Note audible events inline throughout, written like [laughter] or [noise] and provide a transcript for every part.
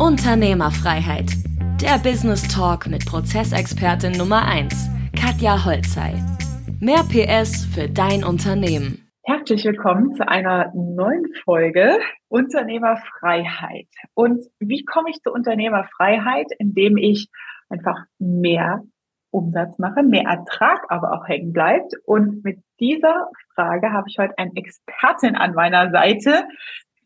Unternehmerfreiheit. Der Business Talk mit Prozessexpertin Nummer 1, Katja Holzei. Mehr PS für dein Unternehmen. Herzlich willkommen zu einer neuen Folge Unternehmerfreiheit. Und wie komme ich zu Unternehmerfreiheit? Indem ich einfach mehr Umsatz mache, mehr Ertrag aber auch hängen bleibt. Und mit dieser Frage habe ich heute einen Expertin an meiner Seite,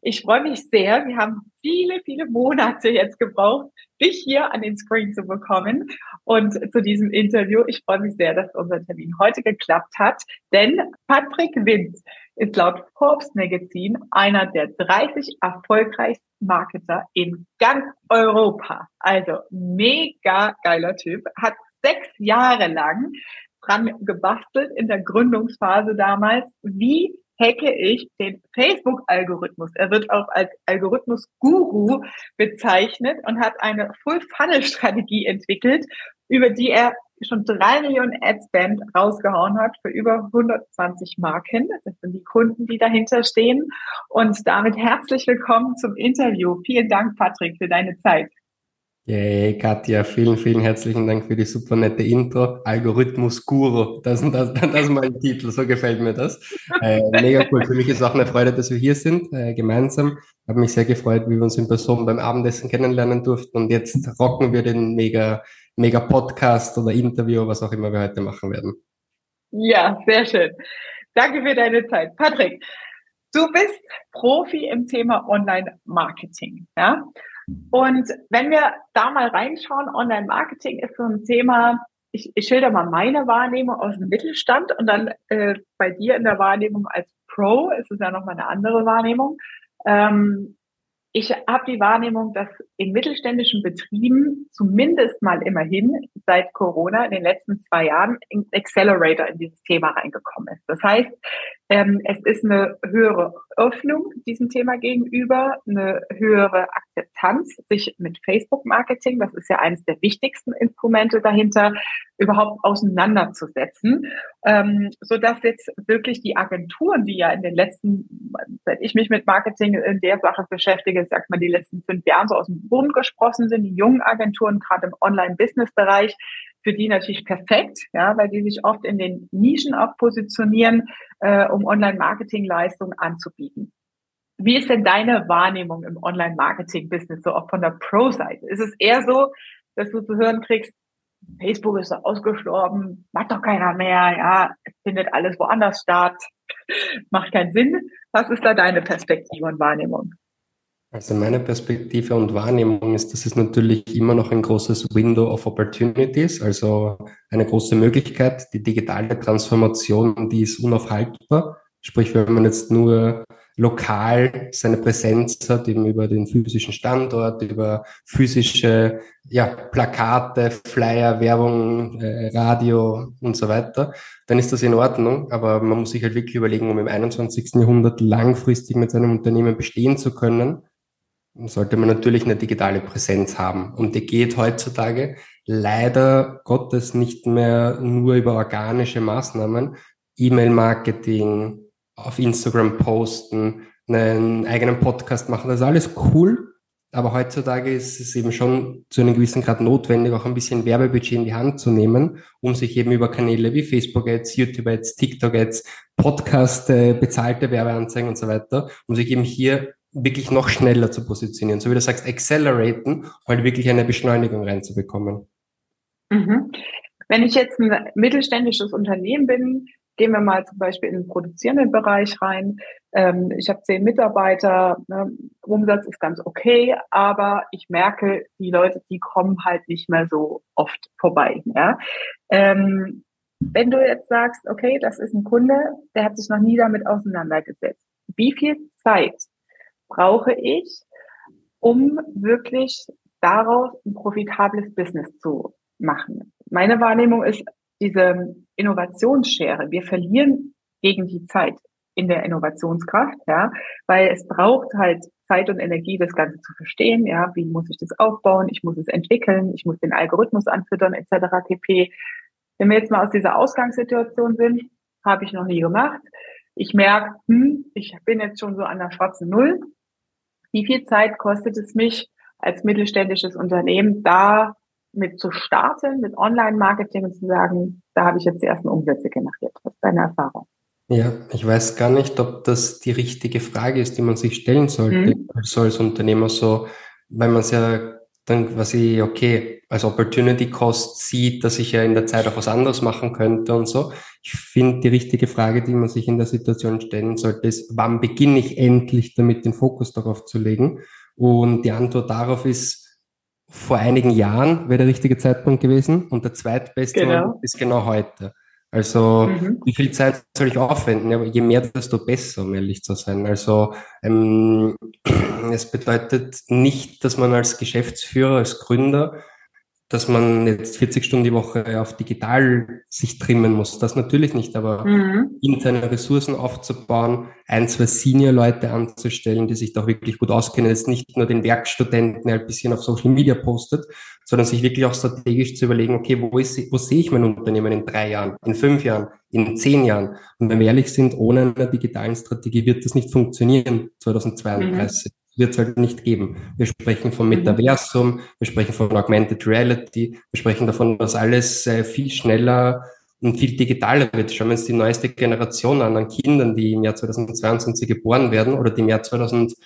ich freue mich sehr. Wir haben viele, viele Monate jetzt gebraucht, dich hier an den Screen zu bekommen und zu diesem Interview. Ich freue mich sehr, dass unser Termin heute geklappt hat, denn Patrick Wind ist laut Forbes Magazine einer der 30 erfolgreichsten Marketer in ganz Europa. Also mega geiler Typ, hat sechs Jahre lang dran gebastelt in der Gründungsphase damals, wie hacke ich den Facebook-Algorithmus. Er wird auch als Algorithmus-Guru bezeichnet und hat eine Full-Funnel-Strategie entwickelt, über die er schon drei Millionen Ad-Spend rausgehauen hat für über 120 Marken. Das sind die Kunden, die dahinter stehen. Und damit herzlich willkommen zum Interview. Vielen Dank, Patrick, für deine Zeit. Yay, Katja, vielen, vielen herzlichen Dank für die super nette Intro. Algorithmus Guru, das, das, das ist mein Titel, so gefällt mir das. Äh, mega cool. Für mich ist auch eine Freude, dass wir hier sind, äh, gemeinsam. Habe mich sehr gefreut, wie wir uns in Person beim Abendessen kennenlernen durften. Und jetzt rocken wir den mega, mega Podcast oder Interview, was auch immer wir heute machen werden. Ja, sehr schön. Danke für deine Zeit. Patrick, du bist Profi im Thema Online-Marketing, ja? Und wenn wir da mal reinschauen, Online-Marketing ist so ein Thema, ich, ich schilder mal meine Wahrnehmung aus dem Mittelstand und dann äh, bei dir in der Wahrnehmung als Pro ist es ja nochmal eine andere Wahrnehmung. Ähm, ich habe die Wahrnehmung, dass in mittelständischen Betrieben zumindest mal immerhin seit Corona in den letzten zwei Jahren ein Accelerator in dieses Thema reingekommen ist. Das heißt, ähm, es ist eine höhere Öffnung diesem Thema gegenüber, eine höhere Akzeptanz, sich mit Facebook-Marketing, das ist ja eines der wichtigsten Instrumente dahinter, überhaupt auseinanderzusetzen, ähm, so dass jetzt wirklich die Agenturen, die ja in den letzten, seit ich mich mit Marketing in der Sache beschäftige, sagt man die letzten fünf Jahren so aus dem Boden gesprossen sind, die jungen Agenturen gerade im Online-Business-Bereich, für die natürlich perfekt, ja, weil die sich oft in den Nischen auch positionieren, äh, um Online-Marketing-Leistungen anzubieten. Wie ist denn deine Wahrnehmung im Online-Marketing-Business, so auch von der Pro-Seite? Ist es eher so, dass du zu hören kriegst, Facebook ist so ausgestorben, macht doch keiner mehr, ja, findet alles woanders statt, [laughs] macht keinen Sinn. Was ist da deine Perspektive und Wahrnehmung? Also meine Perspektive und Wahrnehmung ist, dass es natürlich immer noch ein großes Window of Opportunities, also eine große Möglichkeit. Die digitale Transformation, die ist unaufhaltbar. Sprich, wenn man jetzt nur lokal seine Präsenz hat, eben über den physischen Standort, über physische ja, Plakate, Flyer, Werbung, äh, Radio und so weiter, dann ist das in Ordnung. Aber man muss sich halt wirklich überlegen, um im 21. Jahrhundert langfristig mit seinem Unternehmen bestehen zu können, sollte man natürlich eine digitale Präsenz haben. Und die geht heutzutage leider Gottes nicht mehr nur über organische Maßnahmen, E-Mail-Marketing, auf Instagram posten, einen eigenen Podcast machen, das ist alles cool. Aber heutzutage ist es eben schon zu einem gewissen Grad notwendig, auch ein bisschen Werbebudget in die Hand zu nehmen, um sich eben über Kanäle wie Facebook-Ads, YouTube-Ads, TikTok-Ads, Podcast, äh, bezahlte Werbeanzeigen und so weiter, um sich eben hier wirklich noch schneller zu positionieren. So wie du sagst, acceleraten, halt wirklich eine Beschleunigung reinzubekommen. Mhm. Wenn ich jetzt ein mittelständisches Unternehmen bin, gehen wir mal zum Beispiel in den produzierenden Bereich rein. Ähm, ich habe zehn Mitarbeiter, ne, Umsatz ist ganz okay, aber ich merke, die Leute, die kommen halt nicht mehr so oft vorbei. Ja? Ähm, wenn du jetzt sagst, okay, das ist ein Kunde, der hat sich noch nie damit auseinandergesetzt. Wie viel Zeit brauche ich, um wirklich daraus ein profitables Business zu machen. Meine Wahrnehmung ist diese Innovationsschere. Wir verlieren gegen die Zeit in der Innovationskraft, ja, weil es braucht halt Zeit und Energie, das Ganze zu verstehen, ja, wie muss ich das aufbauen, ich muss es entwickeln, ich muss den Algorithmus anfüttern, etc. pp. Wenn wir jetzt mal aus dieser Ausgangssituation sind, habe ich noch nie gemacht. Ich merke, hm, ich bin jetzt schon so an der schwarzen Null, wie viel Zeit kostet es mich, als mittelständisches Unternehmen da mit zu starten, mit Online-Marketing und zu sagen, da habe ich jetzt die ersten Umsätze generiert. Was ist deine Erfahrung? Ja, ich weiß gar nicht, ob das die richtige Frage ist, die man sich stellen sollte, mhm. also als Unternehmer so, weil man es ja dann quasi, okay, als Opportunity Cost sieht, dass ich ja in der Zeit auch was anderes machen könnte und so. Ich finde, die richtige Frage, die man sich in der Situation stellen sollte, ist, wann beginne ich endlich damit, den Fokus darauf zu legen? Und die Antwort darauf ist, vor einigen Jahren wäre der richtige Zeitpunkt gewesen und der zweitbeste genau. ist genau heute. Also mhm. wie viel Zeit soll ich aufwenden? Ja, je mehr, desto besser, um ehrlich zu sein. Also ähm, [clears throat] es bedeutet nicht, dass man als Geschäftsführer, als Gründer dass man jetzt 40 Stunden die Woche auf digital sich trimmen muss. Das natürlich nicht, aber mhm. interne Ressourcen aufzubauen, ein, zwei Senior-Leute anzustellen, die sich da wirklich gut auskennen, jetzt nicht nur den Werkstudenten, ein bisschen auf Social Media postet, sondern sich wirklich auch strategisch zu überlegen, okay, wo, ist, wo sehe ich mein Unternehmen in drei Jahren, in fünf Jahren, in zehn Jahren? Und wenn wir ehrlich sind, ohne eine digitalen Strategie wird das nicht funktionieren 2032. Mhm wird es halt nicht geben. Wir sprechen vom mhm. Metaversum, wir sprechen von Augmented Reality, wir sprechen davon, dass alles äh, viel schneller und viel digitaler wird. Schauen wir uns die neueste Generation an, an Kindern, die im Jahr 2022 geboren werden oder die im Jahr 2018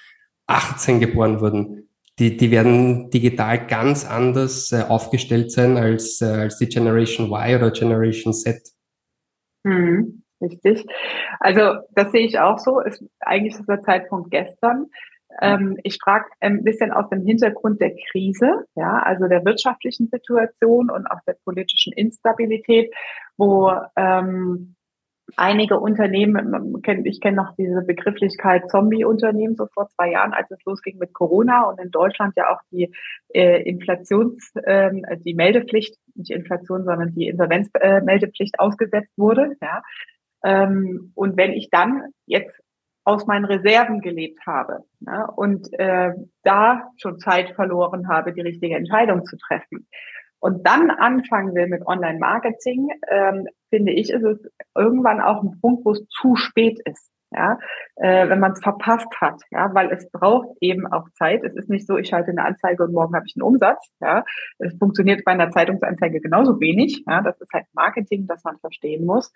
geboren wurden. Die, die werden digital ganz anders äh, aufgestellt sein als, äh, als die Generation Y oder Generation Z. Mhm, richtig. Also das sehe ich auch so. Ist, eigentlich ist der Zeitpunkt gestern. Ähm, ich frage ein bisschen aus dem Hintergrund der Krise, ja, also der wirtschaftlichen Situation und auch der politischen Instabilität, wo ähm, einige Unternehmen, ich kenne noch diese Begrifflichkeit Zombie-Unternehmen so vor zwei Jahren, als es losging mit Corona und in Deutschland ja auch die äh, Inflations, äh, die Meldepflicht, nicht Inflation, sondern die Insolvenzmeldepflicht äh, ausgesetzt wurde. Ja. Ähm, und wenn ich dann jetzt aus meinen Reserven gelebt habe ne, und äh, da schon Zeit verloren habe, die richtige Entscheidung zu treffen. Und dann anfangen will mit Online-Marketing, ähm, finde ich, ist es irgendwann auch ein Punkt, wo es zu spät ist ja, äh, wenn man es verpasst hat, ja, weil es braucht eben auch Zeit. Es ist nicht so, ich schalte eine Anzeige und morgen habe ich einen Umsatz, ja. Es funktioniert bei einer Zeitungsanzeige genauso wenig, ja. Das ist halt Marketing, das man verstehen muss.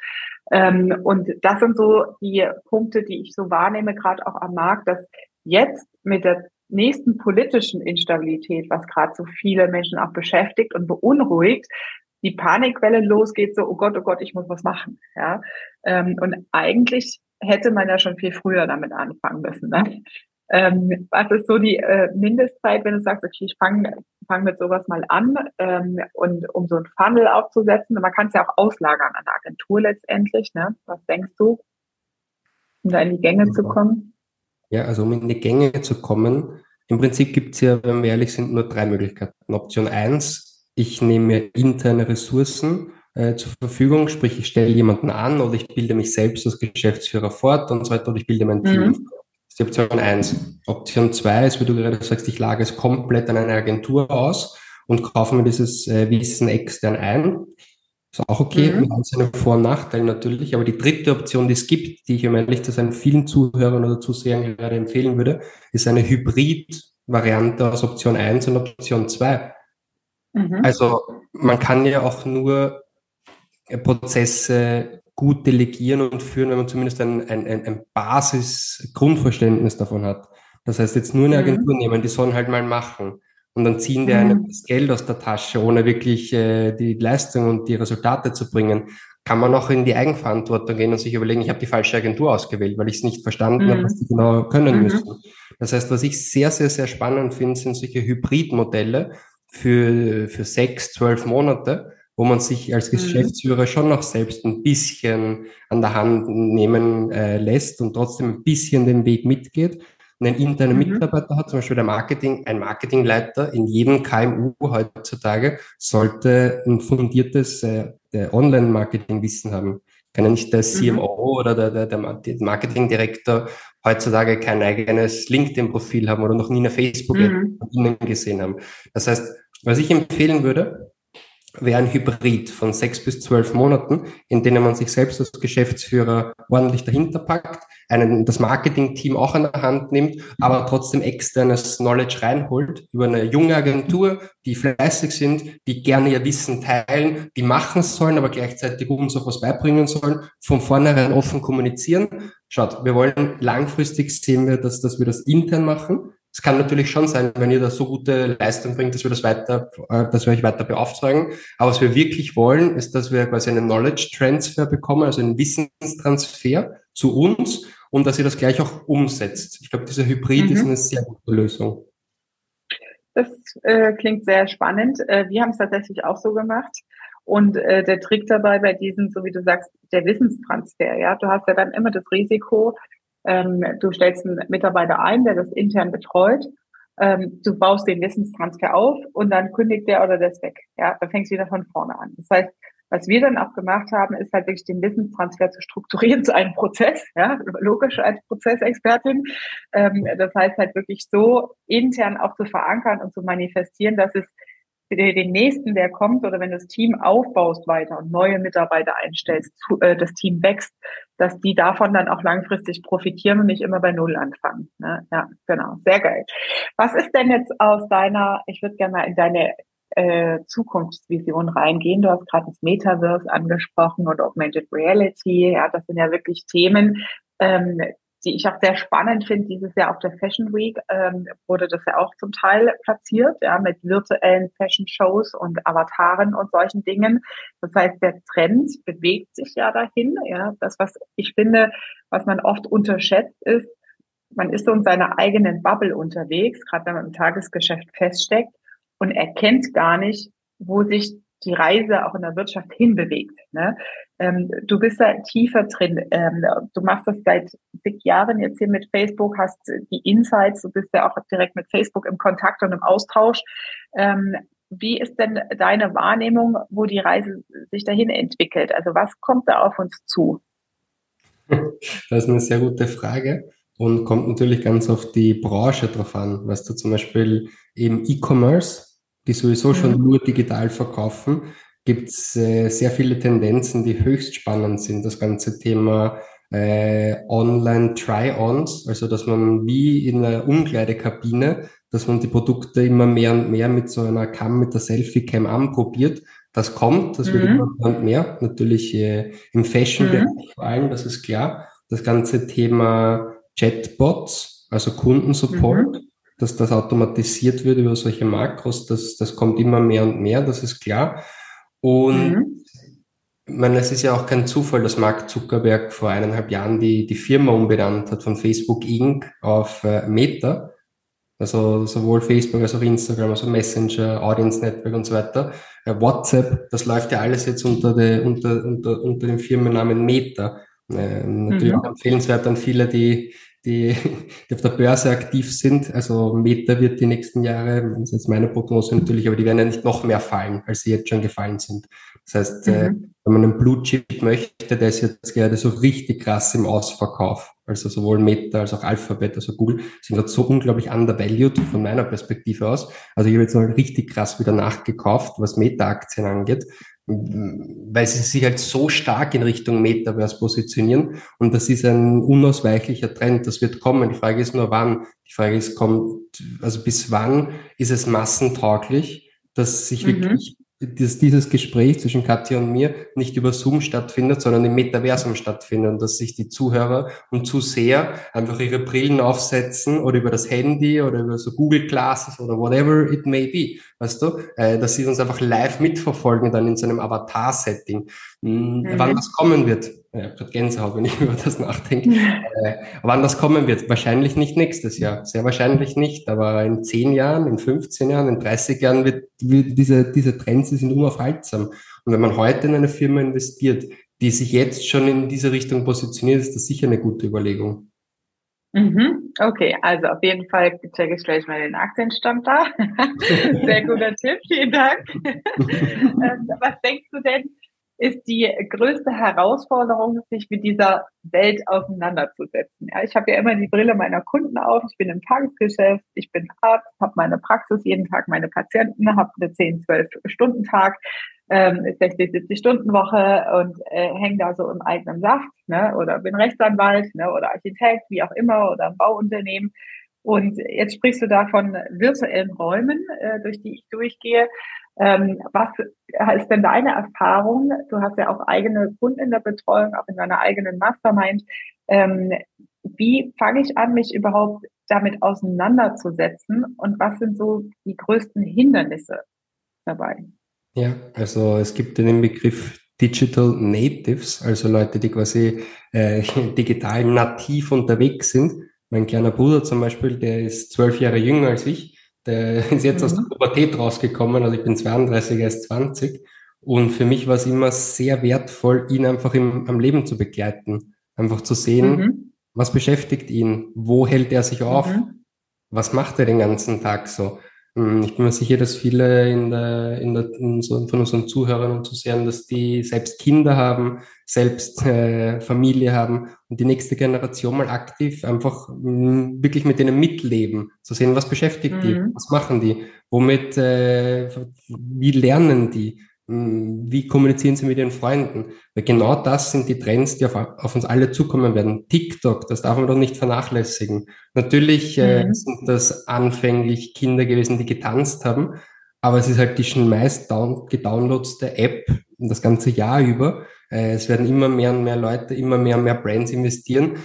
Ähm, und das sind so die Punkte, die ich so wahrnehme, gerade auch am Markt, dass jetzt mit der nächsten politischen Instabilität, was gerade so viele Menschen auch beschäftigt und beunruhigt, die Panikwelle losgeht, so, oh Gott, oh Gott, ich muss was machen. Ja? Ähm, und eigentlich hätte man ja schon viel früher damit anfangen müssen. Ne? Ähm, was ist so die äh, Mindestzeit, wenn du sagst, okay, ich fange fang mit sowas mal an ähm, und um so ein Funnel aufzusetzen. Man kann es ja auch auslagern an der Agentur letztendlich. Ne? Was denkst du, um da in die Gänge ja. zu kommen? Ja, also um in die Gänge zu kommen, im Prinzip gibt es ja, wenn wir ehrlich sind, nur drei Möglichkeiten. Option eins: ich nehme mir interne Ressourcen äh, zur Verfügung, sprich ich stelle jemanden an oder ich bilde mich selbst als Geschäftsführer fort und so weiter oder ich bilde mein Team. Mhm. Das ist die Option eins. Option zwei ist, wie du gerade sagst, ich lage es komplett an eine Agentur aus und kaufe mir dieses äh, Wissen extern ein. Ist auch okay, mhm. mit all seinen Vor- und Nachteilen natürlich. Aber die dritte Option, die es gibt, die ich um ehrlich zu sein vielen Zuhörern oder Zusehern gerade empfehlen würde, ist eine Hybrid-Variante aus Option 1 und Option 2. Mhm. Also man kann ja auch nur Prozesse gut delegieren und führen, wenn man zumindest ein, ein, ein Basis-Grundverständnis davon hat. Das heißt, jetzt nur eine mhm. Agentur mhm. nehmen, die sollen halt mal machen. Und dann ziehen die mhm. einem das Geld aus der Tasche, ohne wirklich äh, die Leistung und die Resultate zu bringen. Kann man auch in die Eigenverantwortung gehen und sich überlegen, ich habe die falsche Agentur ausgewählt, weil ich es nicht verstanden mhm. habe, was die genau können mhm. müssen. Das heißt, was ich sehr, sehr, sehr spannend finde, sind solche Hybridmodelle für, für sechs, zwölf Monate, wo man sich als mhm. Geschäftsführer schon noch selbst ein bisschen an der Hand nehmen äh, lässt und trotzdem ein bisschen den Weg mitgeht. Und ein interner mhm. Mitarbeiter hat, zum Beispiel der Marketing, ein Marketingleiter in jedem KMU heutzutage sollte ein fundiertes äh, Online-Marketing-Wissen haben. Kann ja nicht der CMO mhm. oder der, der, der Marketingdirektor heutzutage kein eigenes LinkedIn-Profil haben oder noch nie eine Facebook-App mhm. gesehen haben. Das heißt, was ich empfehlen würde, wäre ein Hybrid von sechs bis zwölf Monaten, in denen man sich selbst als Geschäftsführer ordentlich dahinter packt, einen, das Marketing-Team auch an der Hand nimmt, aber trotzdem externes Knowledge reinholt über eine junge Agentur, die fleißig sind, die gerne ihr Wissen teilen, die machen sollen, aber gleichzeitig uns auch was beibringen sollen, von vornherein offen kommunizieren. Schaut, wir wollen langfristig sehen wir, dass, dass wir das intern machen, es kann natürlich schon sein, wenn ihr da so gute Leistung bringt, dass wir das weiter, äh, dass wir euch weiter beauftragen. Aber was wir wirklich wollen, ist, dass wir quasi einen Knowledge Transfer bekommen, also einen Wissenstransfer zu uns und dass ihr das gleich auch umsetzt. Ich glaube, dieser Hybrid mhm. ist eine sehr gute Lösung. Das äh, klingt sehr spannend. Äh, wir haben es tatsächlich auch so gemacht. Und äh, der Trick dabei bei diesem, so wie du sagst, der Wissenstransfer, ja, du hast ja dann immer das Risiko, ähm, du stellst einen Mitarbeiter ein, der das intern betreut. Ähm, du baust den Wissenstransfer auf und dann kündigt der oder das weg. Ja, dann fängst du wieder von vorne an. Das heißt, was wir dann auch gemacht haben, ist halt wirklich den Wissenstransfer zu strukturieren zu einem Prozess, ja, logisch als Prozessexpertin. Ähm, das heißt halt wirklich so intern auch zu verankern und zu manifestieren, dass es den nächsten, der kommt, oder wenn du das Team aufbaust weiter und neue Mitarbeiter einstellst, äh, das Team wächst, dass die davon dann auch langfristig profitieren und nicht immer bei Null anfangen. Ne? Ja, genau. Sehr geil. Was ist denn jetzt aus deiner, ich würde gerne mal in deine äh, Zukunftsvision reingehen. Du hast gerade das Metaverse angesprochen und Augmented Reality. Ja, das sind ja wirklich Themen, ähm, die ich auch sehr spannend finde. Dieses Jahr auf der Fashion Week ähm, wurde das ja auch zum Teil platziert, ja, mit virtuellen Fashion Shows und Avataren und solchen Dingen. Das heißt, der Trend bewegt sich ja dahin. Ja, das, was ich finde, was man oft unterschätzt, ist, man ist so in seiner eigenen Bubble unterwegs, gerade wenn man im Tagesgeschäft feststeckt und erkennt gar nicht, wo sich die Reise auch in der Wirtschaft hinbewegt. Ne? Ähm, du bist da tiefer drin. Ähm, du machst das seit zig Jahren jetzt hier mit Facebook, hast die Insights, du bist ja auch direkt mit Facebook im Kontakt und im Austausch. Ähm, wie ist denn deine Wahrnehmung, wo die Reise sich dahin entwickelt? Also was kommt da auf uns zu? [laughs] Das ist eine sehr gute Frage und kommt natürlich ganz auf die Branche drauf an. Weißt du, zum Beispiel im E-Commerce, die sowieso schon mhm. nur digital verkaufen, gibt es äh, sehr viele Tendenzen, die höchst spannend sind. Das ganze Thema äh, Online-Try-Ons, also dass man wie in einer Umkleidekabine, dass man die Produkte immer mehr und mehr mit so einer Cam, mit der Selfie-Cam anprobiert. Das kommt, das mhm. wird immer mehr und mehr. Natürlich äh, im Fashion-Bereich mhm. vor allem, das ist klar. Das ganze Thema Chatbots, also Kundensupport, mhm dass das automatisiert wird über solche Makros, das, das kommt immer mehr und mehr, das ist klar. Und mhm. ich meine, es ist ja auch kein Zufall, dass Mark Zuckerberg vor eineinhalb Jahren die, die Firma umbenannt hat von Facebook Inc. auf äh, Meta. Also sowohl Facebook als auch Instagram, also Messenger, Audience Network und so weiter. Äh, WhatsApp, das läuft ja alles jetzt unter, der, unter, unter, unter dem Firmennamen Meta. Äh, natürlich mhm. auch empfehlenswert an viele, die die, die auf der Börse aktiv sind. Also Meta wird die nächsten Jahre, das ist jetzt meine Prognose natürlich, aber die werden ja nicht noch mehr fallen, als sie jetzt schon gefallen sind. Das heißt, äh, mhm. wenn man einen Blue Chip möchte, der ist jetzt gerade so richtig krass im Ausverkauf. Also sowohl Meta als auch Alphabet, also Google, sind gerade so unglaublich undervalued von meiner Perspektive aus. Also ich habe jetzt mal richtig krass wieder nachgekauft, was Meta-Aktien angeht weil sie sich halt so stark in Richtung Metaverse positionieren und das ist ein unausweichlicher Trend, das wird kommen. Die Frage ist nur wann. Die Frage ist, kommt, also bis wann ist es massentauglich, dass sich mhm. wirklich dass dieses Gespräch zwischen Katja und mir nicht über Zoom stattfindet, sondern im Metaversum stattfindet und dass sich die Zuhörer und Zuseher einfach ihre Brillen aufsetzen oder über das Handy oder über so Google Classes oder whatever it may be, weißt du, äh, dass sie uns einfach live mitverfolgen dann in so einem Avatar-Setting. Hm, mhm. Wann das kommen wird, ja, gerade Gänsehaut, wenn ich [laughs] über das nachdenke. äh, wann das kommen wird? Wahrscheinlich nicht nächstes Jahr. Sehr wahrscheinlich nicht. Aber in 10 Jahren, in 15 Jahren, in 30 Jahren wird, wird diese, diese Trends die sind unaufhaltsam. Und wenn man heute in eine Firma investiert, die sich jetzt schon in diese Richtung positioniert, ist das sicher eine gute Überlegung. Mhm. Okay, also auf jeden Fall checke ich gleich mal den Aktienstand da. [laughs] Sehr guter Tipp, vielen Dank. [laughs] ähm, was denkst du denn, ist die größte Herausforderung, sich mit dieser Welt auseinanderzusetzen. Ja, ich habe ja immer die Brille meiner Kunden auf. Ich bin im Tagesgeschäft, ich bin Arzt, habe meine Praxis jeden Tag, meine Patienten, habe einen 10, 12 Stunden Tag. ähm, 60, 70 Stunden Woche und äh, hänge da so im eigenen Saft, ne? Oder bin Rechtsanwalt, ne? Oder Architekt, wie auch immer, oder ein Bauunternehmen. Und jetzt sprichst du da von virtuellen Räumen, äh, durch die ich durchgehe. Ähm, was ist denn deine Erfahrung? Du hast ja auch eigene Kunden in der Betreuung, auch in deiner eigenen Mastermind. Ähm, wie fange ich an, mich überhaupt damit auseinanderzusetzen und was sind so die größten Hindernisse dabei? Ja, also es gibt den Begriff Digital Natives, also Leute, die quasi äh, [laughs] digital nativ unterwegs sind. Mein kleiner Bruder zum Beispiel, der ist zwölf Jahre jünger als ich, der ist jetzt mhm. aus der Pubertät rausgekommen, also ich bin 32, er ist 20. Und für mich war es immer sehr wertvoll, ihn einfach im, am Leben zu begleiten. Einfach zu sehen, mhm. was beschäftigt ihn, wo hält er sich auf, mhm. was macht er den ganzen Tag so. Hm, ich bin mir sicher, dass viele in der, in der, in so, von unseren Zuhörern und Zusehern, dass die selbst Kinder haben, selbst äh, Familie haben die nächste Generation mal aktiv einfach mh, hm, wirklich mit denen mitleben, zu sehen, was beschäftigt mhm. die, was machen die, womit, äh, wie lernen die. Hm, wie kommunizieren Sie mit Ihren Freunden? Weil genau das sind die Trends, die auf, auf uns alle zukommen werden. TikTok, das darf man doch nicht vernachlässigen. Natürlich äh, mhm. sind das anfänglich Kinder gewesen, die getanzt haben, aber es ist halt die schon meist down, gedownloadste App das ganze Jahr über. Äh, es werden immer mehr und mehr Leute, immer mehr und mehr Brands investieren.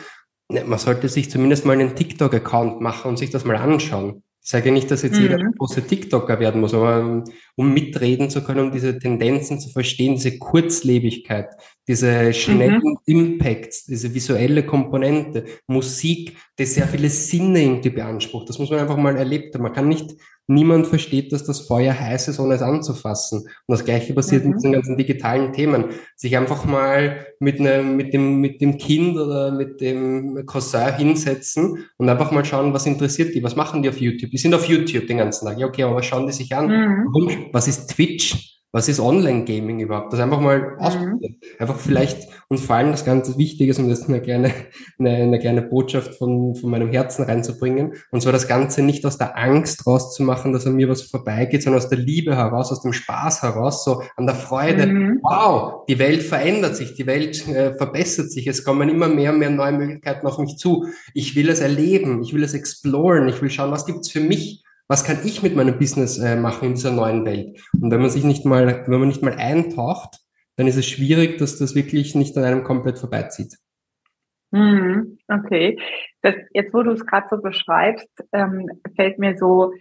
Man sollte sich zumindest mal einen TikTok-Account machen und sich das mal anschauen. Ich sage nicht, dass jetzt mhm. jeder große TikToker werden muss, aber um mitreden zu können, um diese Tendenzen zu verstehen, diese Kurzlebigkeit, diese schnellen mhm. Impacts, diese visuelle Komponente, Musik, die sehr viele Sinne irgendwie beansprucht. Das muss man einfach mal erlebt haben. Man kann nicht Niemand versteht, dass das Feuer heiß ist, ohne es anzufassen. Und das Gleiche passiert mhm. mit den ganzen digitalen Themen. Sich einfach mal mit, einem, mit, dem, mit dem Kind oder mit dem Cousin hinsetzen und einfach mal schauen, was interessiert die, was machen die auf YouTube. Die sind auf YouTube den ganzen Tag. Ja, okay, aber was schauen die sich an? Mhm. Was ist Twitch? Was ist Online-Gaming überhaupt? Das einfach mal mhm. ausprobieren. Einfach vielleicht und vor allem das ganz Wichtige ist, um das eine kleine, eine, eine kleine Botschaft von, von meinem Herzen reinzubringen. Und zwar das Ganze nicht aus der Angst rauszumachen, dass an mir was vorbeigeht, sondern aus der Liebe heraus, aus dem Spaß heraus, so an der Freude. Mhm. Wow, die Welt verändert sich, die Welt äh, verbessert sich, es kommen immer mehr und mehr neue Möglichkeiten auf mich zu. Ich will es erleben, ich will es exploren, ich will schauen, was gibt's für mich was kann ich mit meinem Business äh, machen in dieser neuen Welt? Und wenn man sich nicht mal, wenn man nicht mal eintaucht, dann ist es schwierig, dass das wirklich nicht an einem komplett vorbeizieht. Mhm, okay. Das, jetzt, wo du es gerade so beschreibst, ähm, fällt mir so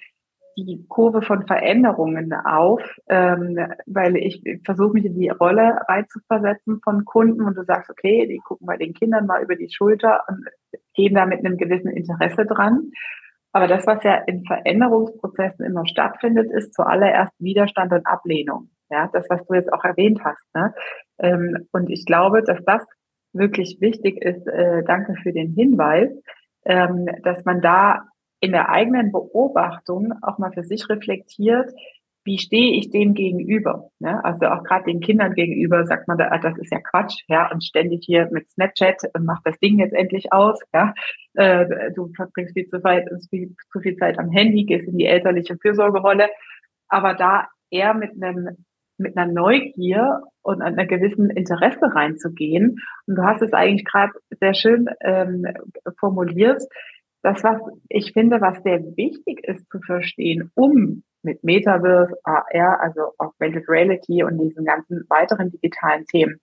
die Kurve von Veränderungen auf, ähm, weil ich versuche mich in die Rolle reinzuversetzen von Kunden und du sagst, okay, die gucken bei den Kindern mal über die Schulter und gehen da mit einem gewissen Interesse dran. Aber das, was ja in Veränderungsprozessen immer stattfindet, ist zuallererst Widerstand und Ablehnung. Ja, das, was du jetzt auch erwähnt hast. Ne? Ähm, und ich glaube, dass das wirklich wichtig ist. Äh, danke für den Hinweis, ähm, dass man da in der eigenen Beobachtung auch mal für sich reflektiert, wie stehe ich dem gegenüber? Ne? Also auch gerade den Kindern gegenüber sagt man, da, ah, das ist ja Quatsch, ja, und ständig hier mit Snapchat und mach das Ding jetzt endlich aus, ja. Äh, du verbringst viel zu, weit, viel, zu viel Zeit am Handy, gehst in die elterliche Fürsorgerolle, aber da eher mit einem mit einer Neugier und einer gewissen Interesse reinzugehen. Und du hast es eigentlich gerade sehr schön ähm, formuliert. Das, was ich finde, was sehr wichtig ist zu verstehen, um mit Metaverse, AR, also Augmented Reality und diesen ganzen weiteren digitalen Themen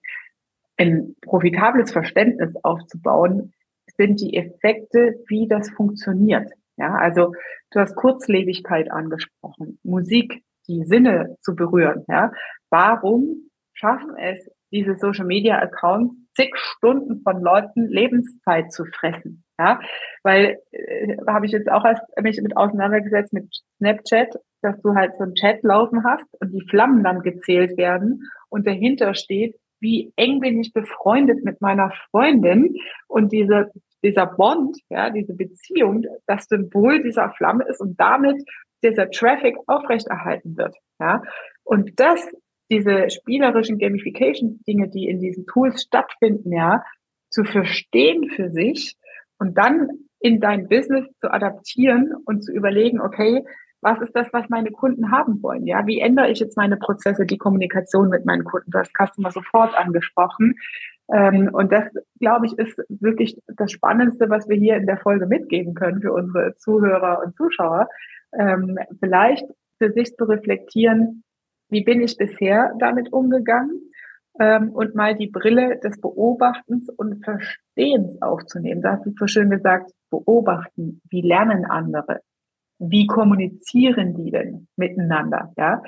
ein profitables Verständnis aufzubauen, sind die Effekte, wie das funktioniert. Ja, also du hast Kurzlebigkeit angesprochen, Musik, die Sinne zu berühren. Ja, warum schaffen es diese Social Media Accounts zig Stunden von Leuten Lebenszeit zu fressen? Ja, weil äh, habe ich jetzt auch erst mich mit auseinandergesetzt mit Snapchat dass du halt so einen Chat laufen hast und die Flammen dann gezählt werden und dahinter steht, wie eng bin ich befreundet mit meiner Freundin und diese, dieser Bond, ja, diese Beziehung, das Symbol dieser Flamme ist und damit dieser Traffic aufrechterhalten wird, ja. Und das, diese spielerischen Gamification-Dinge, die in diesen Tools stattfinden, ja, zu verstehen für sich und dann in dein Business zu adaptieren und zu überlegen, okay, was ist das, was meine Kunden haben wollen? Ja, wie ändere ich jetzt meine Prozesse, die Kommunikation mit meinen Kunden? Du hast Customer sofort angesprochen. Ähm, und das, glaube ich, ist wirklich das Spannendste, was wir hier in der Folge mitgeben können für unsere Zuhörer und Zuschauer. Ähm, vielleicht für sich zu reflektieren, wie bin ich bisher damit umgegangen? Ähm, und mal die Brille des Beobachtens und Verstehens aufzunehmen. Da hast du so schön gesagt, beobachten, wie lernen andere? Wie kommunizieren die denn miteinander? Ja,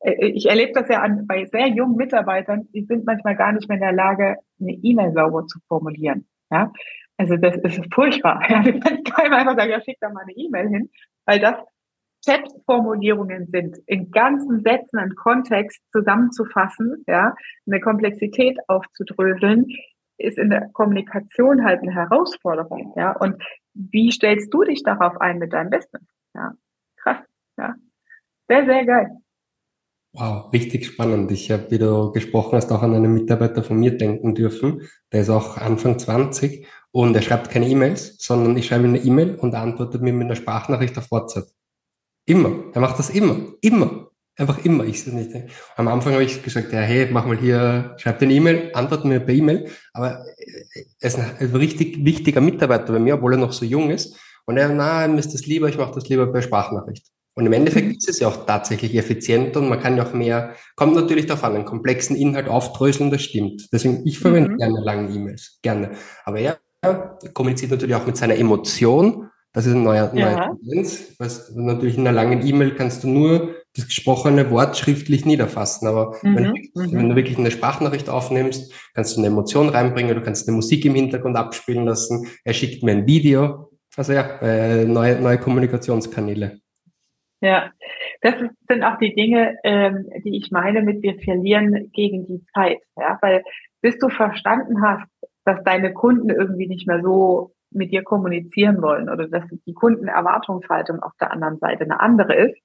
äh, ich erlebe das ja an, bei sehr jungen Mitarbeitern, die sind manchmal gar nicht mehr in der Lage, eine E-Mail sauber zu formulieren. Ja, also das ist furchtbar. [laughs] Ja, können keinem einfach sagen, ja, schick da mal eine E-Mail hin, weil das Chat-Formulierungen sind, in ganzen Sätzen einen Kontext zusammenzufassen, ja, eine Komplexität aufzudröseln, ist in der Kommunikation halt eine Herausforderung, ja. Und wie stellst du dich darauf ein mit deinem Business? Ja, krass, ja. Sehr, sehr geil. Wow, richtig spannend. Ich habe, wie du gesprochen hast, auch an einen Mitarbeiter von mir denken dürfen. Der ist auch Anfang 20 und er schreibt keine E-Mails, sondern ich schreibe eine E-Mail und er antwortet mir mit einer Sprachnachricht auf WhatsApp. Immer. Er macht das immer. Immer. Einfach immer. Ich nicht. Am Anfang habe ich gesagt, ja, hey, mach mal hier, schreib eine E-Mail, antworte mir per E-Mail. Aber er ist ein richtig wichtiger Mitarbeiter bei mir, obwohl er noch so jung ist. Und er, na, mir ist das lieber, ich mache das lieber per Sprachnachricht. Und im Endeffekt mhm. ist es ja auch tatsächlich effizienter und man kann ja auch mehr, kommt natürlich darauf an, einen komplexen Inhalt aufdröseln, das stimmt. Deswegen, ich verwende mhm. gerne lange E-Mails, gerne. Aber er kommuniziert natürlich auch mit seiner Emotion. Das ist ein neuer, ja. neuer Tendenz. Was natürlich in einer langen E-Mail kannst du nur das gesprochene Wort schriftlich niederfassen. Aber mhm. wenn, du, mhm. wenn, du, wirklich eine Sprachnachricht aufnimmst, kannst du eine Emotion reinbringen, du kannst eine Musik im Hintergrund abspielen lassen. Er schickt mir ein Video. Also ja, äh, neue, neue Kommunikationskanäle. Ja, das sind auch die Dinge, ähm, die ich meine mit wir verlieren gegen die Zeit. Ja, weil bis du verstanden hast, dass deine Kunden irgendwie nicht mehr so mit dir kommunizieren wollen oder dass die Kundenerwartungshaltung auf der anderen Seite eine andere ist,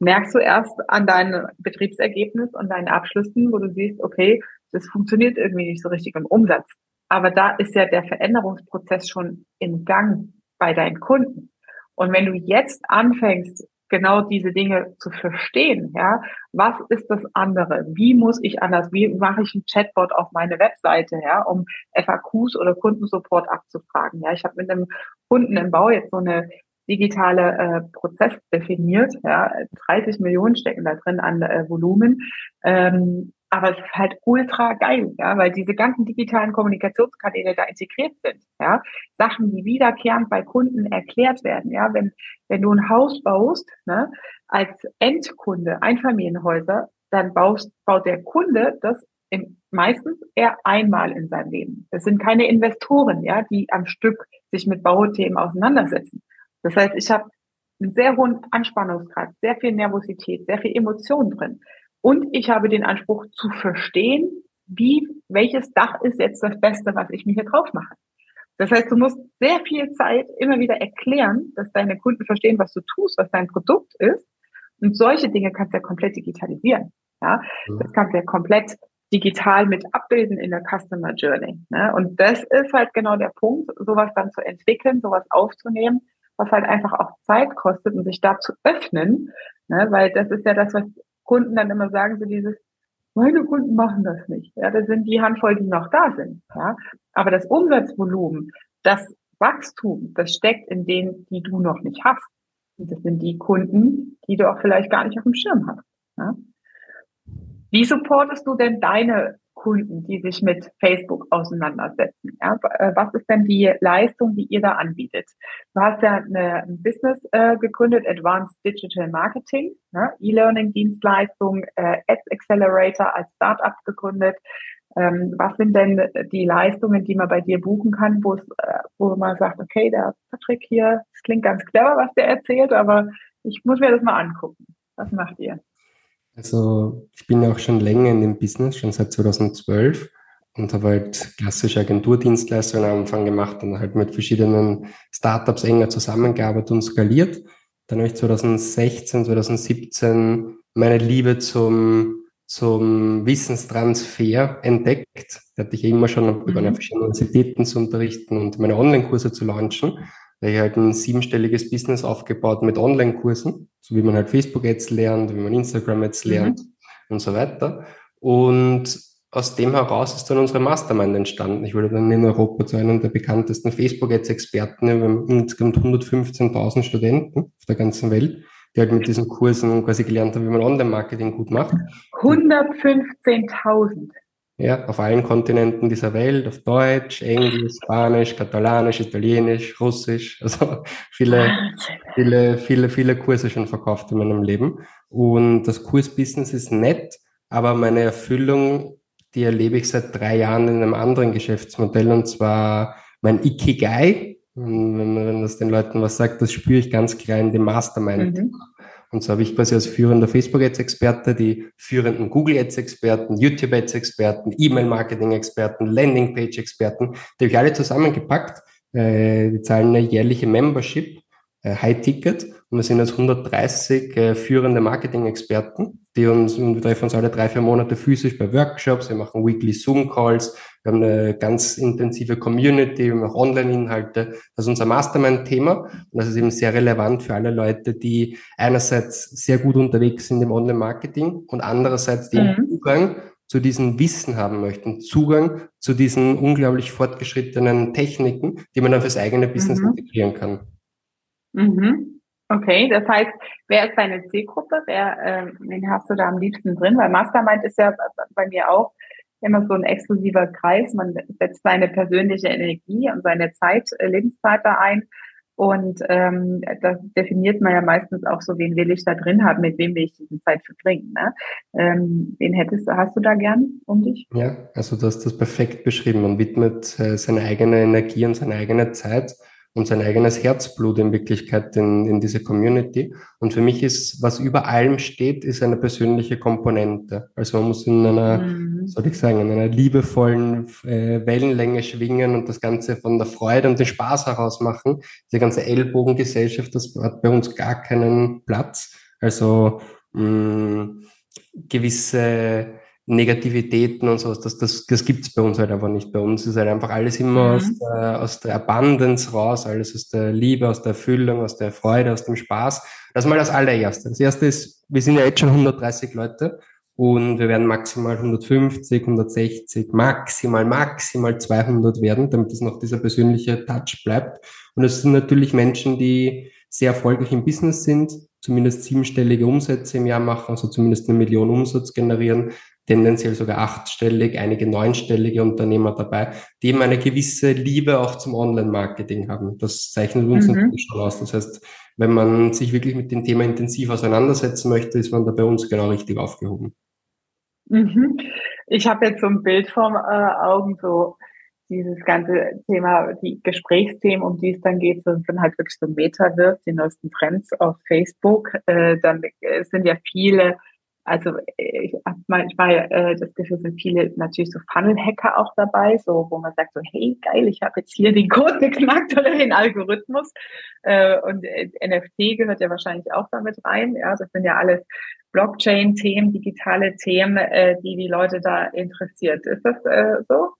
merkst du erst an deinem Betriebsergebnis und deinen Abschlüssen, wo du siehst, okay, das funktioniert irgendwie nicht so richtig im Umsatz. Aber da ist ja der Veränderungsprozess schon im Gang bei deinen Kunden. Und wenn du jetzt anfängst, genau diese Dinge zu verstehen. Ja, was ist das andere? Wie muss ich anders? Wie mache ich ein Chatbot auf meine Webseite, ja, um FAQs oder Kundensupport abzufragen? Ja, ich habe mit einem Kunden im Bau jetzt so eine digitale äh, Prozess definiert. Ja, 30 Millionen stecken da drin an äh, Volumen. Ähm, aber es ist halt ultra geil, ja, weil diese ganzen digitalen Kommunikationskanäle da integriert sind, ja. Sachen, die wiederkehrend bei Kunden erklärt werden, ja. Wenn, wenn du ein Haus baust, ne, als Endkunde, Einfamilienhäuser, dann baust, baut der Kunde das in, meistens eher einmal in seinem Leben. Das sind keine Investoren, ja, die am Stück sich mit Bauthemen auseinandersetzen. Das heißt, ich habe einen sehr hohen Anspannungsgrad, sehr viel Nervosität, sehr viel Emotionen drin. Und ich habe den Anspruch zu verstehen, wie, welches Dach ist jetzt das Beste, was ich mir hier drauf mache. Das heißt, du musst sehr viel Zeit immer wieder erklären, dass deine Kunden verstehen, was du tust, was dein Produkt ist. Und solche Dinge kannst du ja komplett digitalisieren. Ja, das kannst du ja komplett digital mit abbilden in der Customer Journey. Ne? Und das ist halt genau der Punkt, sowas dann zu entwickeln, sowas aufzunehmen, was halt einfach auch Zeit kostet und sich da zu öffnen, ne? weil das ist ja das, was Kunden dann immer sagen, so dieses, meine Kunden machen das nicht. Ja, das sind die Handvoll, die noch da sind. Ja, aber das Umsatzvolumen, das Wachstum, das steckt in denen, die du noch nicht hast. Und das sind die Kunden, die du auch vielleicht gar nicht auf dem Schirm hast. Ja? Wie supportest du denn deine Kunden, die sich mit Facebook auseinandersetzen. Ja, äh, was ist denn die Leistung, die ihr da anbietet? Du hast ja eine, ein Business äh, gegründet, Advanced Digital Marketing, ne? E-Learning-Dienstleistung, äh, Ads Accelerator als Startup gegründet. Ähm, was sind denn die Leistungen, die man bei dir buchen kann, wo es, äh, wo man sagt, okay, der Patrick hier, das klingt ganz clever, was der erzählt, aber ich muss mir das mal angucken. Was macht ihr? Also ich bin ja auch schon länger in dem Business, schon seit 2012 und habe halt klassische Agenturdienstleistungen am Anfang gemacht und halt mit verschiedenen Startups enger zusammengearbeitet und skaliert. Dann habe ich 2016, 2017 meine Liebe zum, zum Wissenstransfer entdeckt. Da hatte ich immer schon mhm. über verschiedene Universitäten zu unterrichten und meine Online-Kurse zu launchen. Da habe ich halt ein siebenstelliges Business aufgebaut mit Online-Kursen, so wie man halt Facebook-Ads lernt, wie man Instagram-Ads mhm. lernt und so weiter. Und aus dem heraus ist dann unsere Mastermind entstanden. Ich wurde dann in Europa zu einem der bekanntesten Facebook-Ads-Experten. Wir haben insgesamt 115.000 Studenten auf der ganzen Welt, die halt mit diesen Kursen quasi gelernt haben, wie man Online-Marketing gut macht. 115.000. Ja, auf allen Kontinenten dieser Welt, auf Deutsch, Englisch, Spanisch, Katalanisch, Italienisch, Russisch, [laughs] also viele, viele, viele, viele Kurse schon verkauft in meinem Leben. Und das Kursbusiness ist nett, aber meine Erfüllung die erlebe ich seit drei Jahren in einem anderen Geschäftsmodell und zwar mein Ikigai. Wenn man das den Leuten was sagt, das spüre ich ganz klar in dem Mastermind. Mhm. Und so habe ich quasi als führender Facebook-Ads-Experte die führenden Google-Ads-Experten, YouTube-Ads-Experten, E-Mail-Marketing-Experten, Landing-Page-Experten, die habe ich alle zusammengepackt. Äh, die zahlen eine jährliche Membership äh, High-Ticket. Und wir sind jetzt 130 äh, führende Marketing-Experten, die uns, wir treffen uns alle drei, vier Monate physisch bei Workshops, wir machen weekly Zoom-Calls, wir haben eine ganz intensive Community, wir machen Online-Inhalte. Das ist unser Mastermind-Thema und das ist eben sehr relevant für alle Leute, die einerseits sehr gut unterwegs sind im Online-Marketing und andererseits den mhm. Zugang zu diesem Wissen haben möchten, Zugang zu diesen unglaublich fortgeschrittenen Techniken, die man dann fürs eigene Business mhm. integrieren kann. Mhm. Okay, das heißt, wer ist deine Zielgruppe? Wer, äh, wen hast du da am liebsten drin? Weil Mastermind ist ja bei mir auch immer so ein exklusiver Kreis. Man setzt seine persönliche Energie und seine Zeit, äh, Lebenszeit da ein. Und ähm, das definiert man ja meistens auch so, wen will ich da drin haben, mit wem will ich diese Zeit verbringen. Ne? Ähm, wen hättest du, hast du da gern um dich? Ja, also du hast das perfekt beschrieben. Man widmet äh, seine eigene Energie und seine eigene Zeit und sein eigenes Herzblut in Wirklichkeit in, in diese Community. Und für mich ist, was über allem steht, ist eine persönliche Komponente. Also man muss in einer, mhm. soll ich sagen, in einer liebevollen äh, Wellenlänge schwingen und das Ganze von der Freude und dem Spaß heraus machen. Diese ganze Ellbogengesellschaft, das hat bei uns gar keinen Platz. Also mh, gewisse Negativitäten und sowas, das, das, das gibt's bei uns halt einfach nicht. Bei uns ist halt einfach alles immer mhm. aus, der, aus der Abundance raus, alles aus der Liebe, aus der Erfüllung, aus der Freude, aus dem Spaß. Das ist mal das allererste. Das erste ist, wir sind ja jetzt schon 130 Leute und wir werden maximal 150, 160, maximal, maximal 200 werden, damit es noch dieser persönliche Touch bleibt. Und es sind natürlich Menschen, die sehr erfolgreich im Business sind, zumindest siebenstellige Umsätze im Jahr machen, also zumindest eine Million Umsatz generieren, tendenziell sogar achtstellig, einige neunstellige Unternehmer dabei, die eben eine gewisse Liebe auch zum Online-Marketing haben. Das zeichnet uns mhm. natürlich schon aus. Das heißt, wenn man sich wirklich mit dem Thema intensiv auseinandersetzen möchte, ist man da bei uns genau richtig aufgehoben. Mhm. Ich habe jetzt so ein Bild vor äh, Augen, so dieses ganze Thema, die Gesprächsthemen, um die es dann geht, sind halt wirklich so Metaverse, die neuesten Trends auf Facebook. Äh, dann äh, sind ja viele also ich habe manchmal äh, das Gefühl, sind viele natürlich so Funnel-Hacker auch dabei, so wo man sagt so, hey geil, ich habe jetzt hier den Code geknackt oder den Algorithmus. Äh, und äh, NFT gehört ja wahrscheinlich auch damit rein. Ja, das sind ja alles Blockchain-Themen, digitale Themen, äh, die die Leute da interessiert. Ist das äh, so?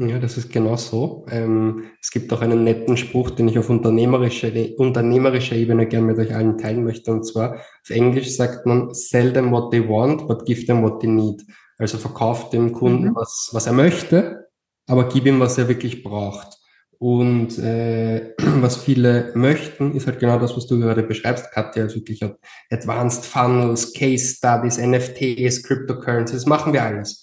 Ja, das ist genau so. Ähm, es gibt auch einen netten Spruch, den ich auf unternehmerischer, unternehmerischer Ebene gerne mit euch allen teilen möchte. Und zwar auf Englisch sagt man, sell them what they want, but give them what they need. Also verkauft dem Kunden, mhm. was, was er möchte, aber gib ihm, was er wirklich braucht. Und äh, [clears throat] was viele möchten, ist halt genau das, was du gerade beschreibst, Katja, also wirklich Advanced Funnels, Case Studies, NFTs, Cryptocurrencies, machen wir alles.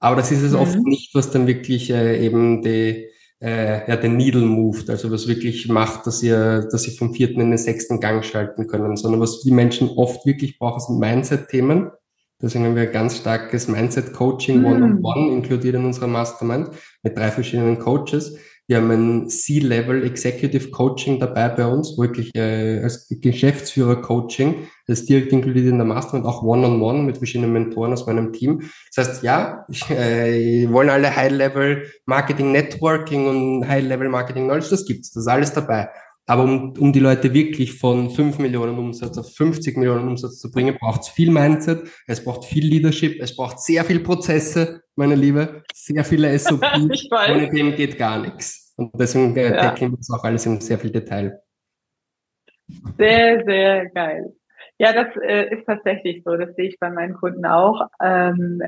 Aber das ist es mhm. oft nicht, was dann wirklich äh, eben die, äh, ja, den Needle moved, also was wirklich macht, dass ihr, dass sie vom vierten in den sechsten Gang schalten können, sondern was die Menschen oft wirklich brauchen, sind Mindset-Themen. Deswegen haben wir ein ganz starkes Mindset-Coaching mhm. One-on-One inkludiert in unserer Mastermind mit drei verschiedenen Coaches, wir haben ein C-Level Executive Coaching dabei bei uns, wirklich äh, als Geschäftsführer Coaching, das ist direkt inkludiert in der Master und auch One-on-One -on -one mit verschiedenen Mentoren aus meinem Team. Das heißt, ja, ich, äh, wollen alle High-Level Marketing Networking und High-Level Marketing Knowledge, das gibt's, das ist alles dabei. Aber um, um die Leute wirklich von 5 Millionen Umsatz auf 50 Millionen Umsatz zu bringen, braucht es viel Mindset, es braucht viel Leadership, es braucht sehr viel Prozesse, meine Liebe, sehr viele SOP. [laughs] Ohne dem geht gar nichts. Und deswegen äh, ja. wir das auch alles in sehr viel Detail. Sehr, sehr geil. Ja, das äh, ist tatsächlich so. Das sehe ich bei meinen Kunden auch. Ähm,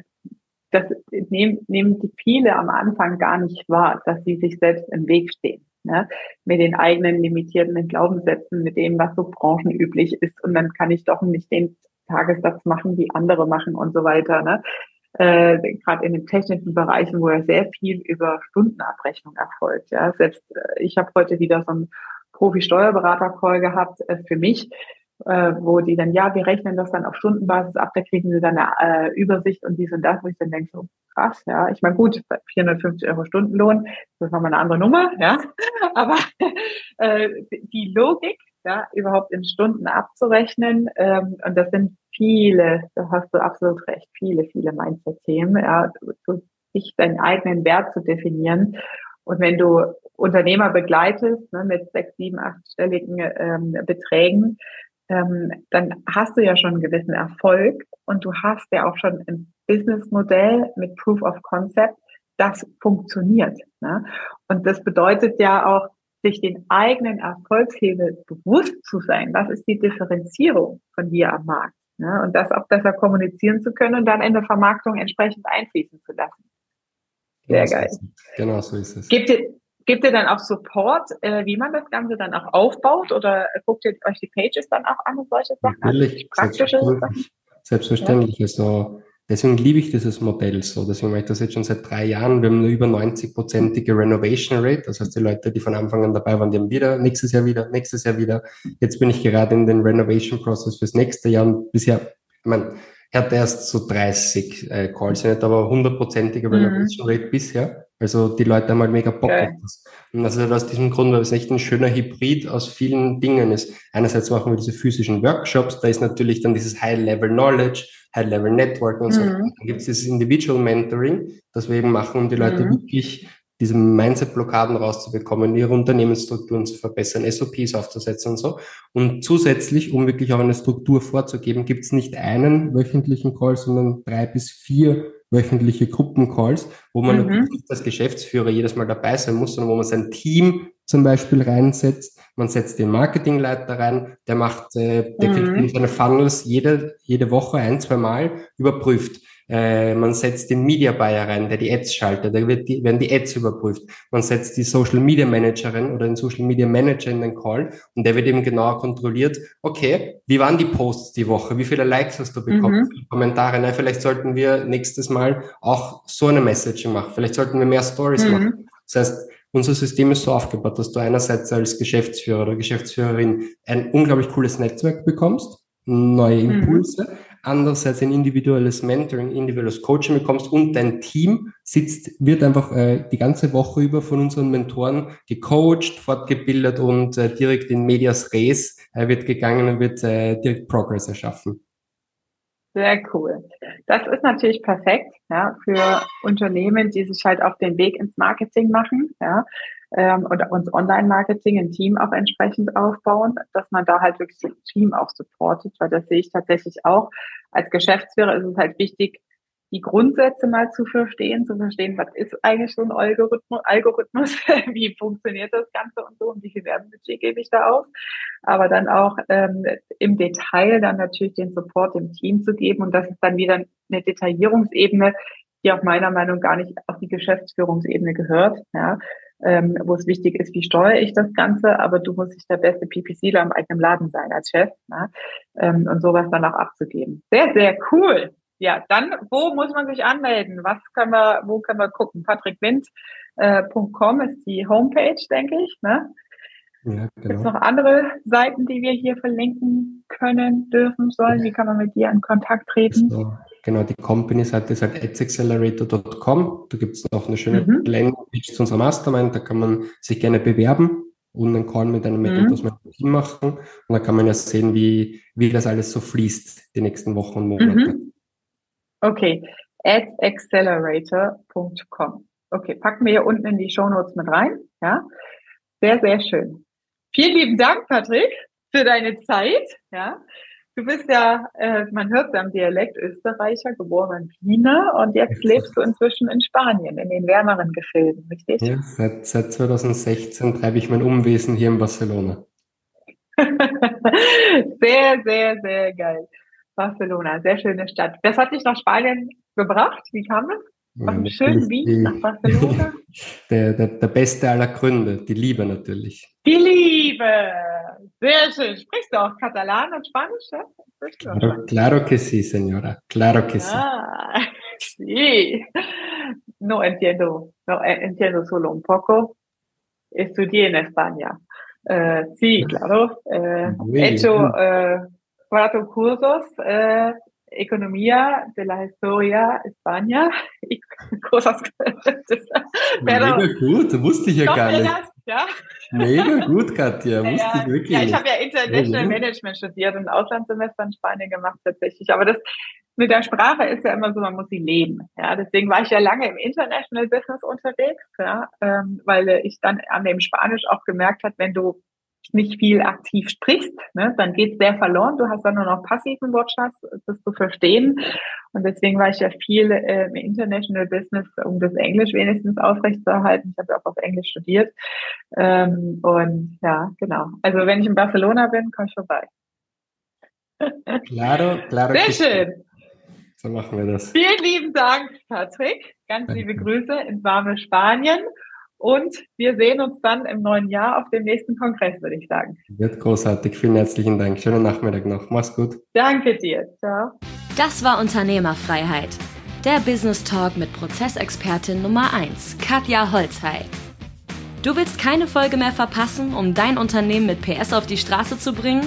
das nehmen, nehmen die viele am Anfang gar nicht wahr, dass sie sich selbst im Weg stehen. Ne? Mit den eigenen limitierenden Glaubenssätzen, mit dem, was so branchenüblich ist. Und dann kann ich doch nicht den Tagessatz machen, wie andere machen und so weiter. Ne? Äh, Gerade in den technischen Bereichen, wo ja sehr viel über Stundenabrechnung erfolgt. Ja? Selbst äh, ich habe heute wieder so einen Profi-Steuerberater-Call gehabt äh, für mich, äh, wo die dann, ja, wir rechnen das dann auf Stundenbasis ab, da kriegen sie dann eine äh, Übersicht und dies und das, wo ich dann denke, so krass, ja. Ich meine, gut, 450 Euro Stundenlohn, das ist nochmal eine andere Nummer, ja. [laughs] Aber äh, die Logik, ja, überhaupt in Stunden abzurechnen, ähm, und das sind viele, da hast du absolut recht, viele, viele Mindset-Themen, ja, so sich deinen eigenen Wert zu definieren. Und wenn du Unternehmer begleitest ne, mit sechs, sieben, achtstelligen ähm, Beträgen, ähm, dann hast du ja schon einen gewissen Erfolg und du hast ja auch schon ein Businessmodell mit Proof of Concept, das funktioniert. Ne? Und das bedeutet ja auch, sich den eigenen Erfolgshebel bewusst zu sein. Was ist die Differenzierung von dir am Markt? Ne? Und das auch besser kommunizieren zu können und dann in der Vermarktung entsprechend einfließen zu lassen. Sehr genau geil. Genau so ist es. Gibt, Gibt ihr dann auch Support, äh, wie man das Ganze dann auch aufbaut oder guckt ihr euch die Pages dann auch an und solche Sachen? Natürlich, also selbstverständlich. selbstverständlich. Ja. Also deswegen liebe ich dieses Modell so. Deswegen mache ich das jetzt schon seit drei Jahren. Wir haben eine über 90-prozentige Renovation Rate. Das heißt, die Leute, die von Anfang an dabei waren, die haben wieder, nächstes Jahr wieder, nächstes Jahr wieder. Jetzt bin ich gerade in den Renovation Process fürs nächste Jahr und bisher, ich meine, er hat erst so 30 äh, Calls, nicht, aber hundertprozentige mhm. Renovation Rate bisher. Also die Leute haben halt mega Bock okay. auf das. Und also aus diesem Grund, weil es echt ein schöner Hybrid aus vielen Dingen ist. Einerseits machen wir diese physischen Workshops, da ist natürlich dann dieses High-Level-Knowledge, High-Level-Network und so. Mhm. Dann gibt es dieses Individual Mentoring, das wir eben machen, um die Leute mhm. wirklich diese Mindset-Blockaden rauszubekommen, ihre Unternehmensstrukturen zu verbessern, SOPs aufzusetzen und so. Und zusätzlich, um wirklich auch eine Struktur vorzugeben, gibt es nicht einen wöchentlichen Call, sondern drei bis vier wöchentliche Gruppencalls, wo man mhm. natürlich als Geschäftsführer jedes Mal dabei sein muss, sondern wo man sein Team zum Beispiel reinsetzt. Man setzt den Marketingleiter rein, der macht, äh, der mhm. kriegt seine Funnels jede, jede Woche ein, zwei Mal überprüft äh, man setzt den Media Buyer rein, der die Ads schaltet, da wird die, werden die Ads überprüft. Man setzt die Social Media Managerin oder den Social Media Manager in den Call und der wird eben genauer kontrolliert, okay, wie waren die Posts die Woche? Wie viele Likes hast du bekommen? Mhm. Kommentare? Na, vielleicht sollten wir nächstes Mal auch so eine Messaging machen. Vielleicht sollten wir mehr Stories mhm. machen. Das heißt, unser System ist so aufgebaut, dass du einerseits als Geschäftsführer oder Geschäftsführerin ein unglaublich cooles Netzwerk bekommst, neue mhm. Impulse, mhm andererseits ein individuelles Mentoring, individuelles Coaching bekommst und dein Team sitzt, wird einfach äh, die ganze Woche über von unseren Mentoren gecoacht, fortgebildet und äh, direkt in Medias Res äh, wird gegangen und wird äh, direkt Progress erschaffen. Sehr cool. Das ist natürlich perfekt ja, für Unternehmen, die sich halt auf den Weg ins Marketing machen. Ja, ähm, und uns Online-Marketing, ein Team auch entsprechend aufbauen, dass man da halt wirklich das Team auch supportet, weil das sehe ich tatsächlich auch. Als Geschäftsführer ist es halt wichtig, die Grundsätze mal zu verstehen, zu verstehen, was ist eigentlich so ein Algorithmus, Algorithmus wie funktioniert das Ganze und so und wie viel Werbebudget gebe ich da aus. Aber dann auch ähm, im Detail dann natürlich den Support dem Team zu geben und das ist dann wieder eine Detaillierungsebene, die auch meiner Meinung nach gar nicht auf die Geschäftsführungsebene gehört. Ja ähm, wo es wichtig ist, wie steuere ich das Ganze, aber du musst nicht der beste PPCler im eigenen Laden sein als Chef ne? ähm, und sowas dann auch abzugeben. Sehr, sehr cool. Ja, dann, wo muss man sich anmelden? Was können wir, wo können wir gucken? patrickwind.com ist die Homepage, denke ich. Ne? Ja, genau. Gibt es noch andere Seiten, die wir hier verlinken können, dürfen, sollen? Wie kann man mit dir in Kontakt treten? So. Genau, die Company-Seite ist halt adsaccelerator.com. Da gibt es noch eine schöne mhm. Landingpage zu unserer Mastermind. Da kann man sich gerne bewerben und einen Call mit einem Mitglied mhm. aus meinem Team machen. Und da kann man ja sehen, wie, wie das alles so fließt die nächsten Wochen und Monate. Mhm. Okay, adsaccelerator.com. Okay, packen wir hier unten in die Show Notes mit rein. Ja, sehr, sehr schön. Vielen lieben Dank, Patrick, für deine Zeit. Ja, du bist ja, äh, man hört es am Dialekt Österreicher, geboren in Wiener und jetzt lebst du inzwischen in Spanien, in den wärmeren Gefilden, richtig? Ja, seit, seit 2016 treibe ich mein Umwesen hier in Barcelona. [laughs] sehr, sehr, sehr geil. Barcelona, sehr schöne Stadt. Was hat dich nach Spanien gebracht? Wie kam es? Aus dem schönen Wien nach Barcelona? [laughs] der, der, der beste aller Gründe, die Liebe natürlich. Die Liebe! Sehr schön. Sprichst du auch Katalan und Spanisch? Ja? Claro, claro, que sí, señora. Claro que sí. Ah, [laughs] sí. No entiendo. No eh, entiendo solo un poco. Estudié en España. Uh, sí, claro. Uh, he hecho uh, cuatro cursos Economía de la Historia España y cosas. Pero, Mega gut, wusste ich ja gar nicht. Das, ja? Mega gut, Katja, wusste ja, ich wirklich Ja, ich habe ja International Management studiert und Auslandssemester in Spanien gemacht tatsächlich. Aber das mit der Sprache ist ja immer so, man muss sie leben. Ja, deswegen war ich ja lange im International Business unterwegs, ja, ähm, weil ich dann an dem Spanisch auch gemerkt hat, wenn du nicht viel aktiv sprichst, ne, dann geht sehr verloren. Du hast dann nur noch passiven Wortschatz, das zu verstehen. Und deswegen war ich ja viel äh, im International Business, um das Englisch wenigstens aufrechtzuerhalten. Ich habe auch auf Englisch studiert. Ähm, und ja, genau. Also wenn ich in Barcelona bin, komme ich vorbei. Claro, claro. Sehr schön. So machen wir das. Vielen lieben Dank, Patrick. Ganz liebe Grüße ins warme Spanien. Und wir sehen uns dann im neuen Jahr auf dem nächsten Kongress, würde ich sagen. Wird großartig. Vielen herzlichen Dank. Schönen Nachmittag noch. Mach's gut. Danke dir. Ciao. Das war Unternehmerfreiheit. Der Business Talk mit Prozessexpertin Nummer 1, Katja Holzhey. Du willst keine Folge mehr verpassen, um dein Unternehmen mit PS auf die Straße zu bringen?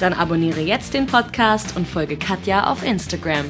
Dann abonniere jetzt den Podcast und folge Katja auf Instagram.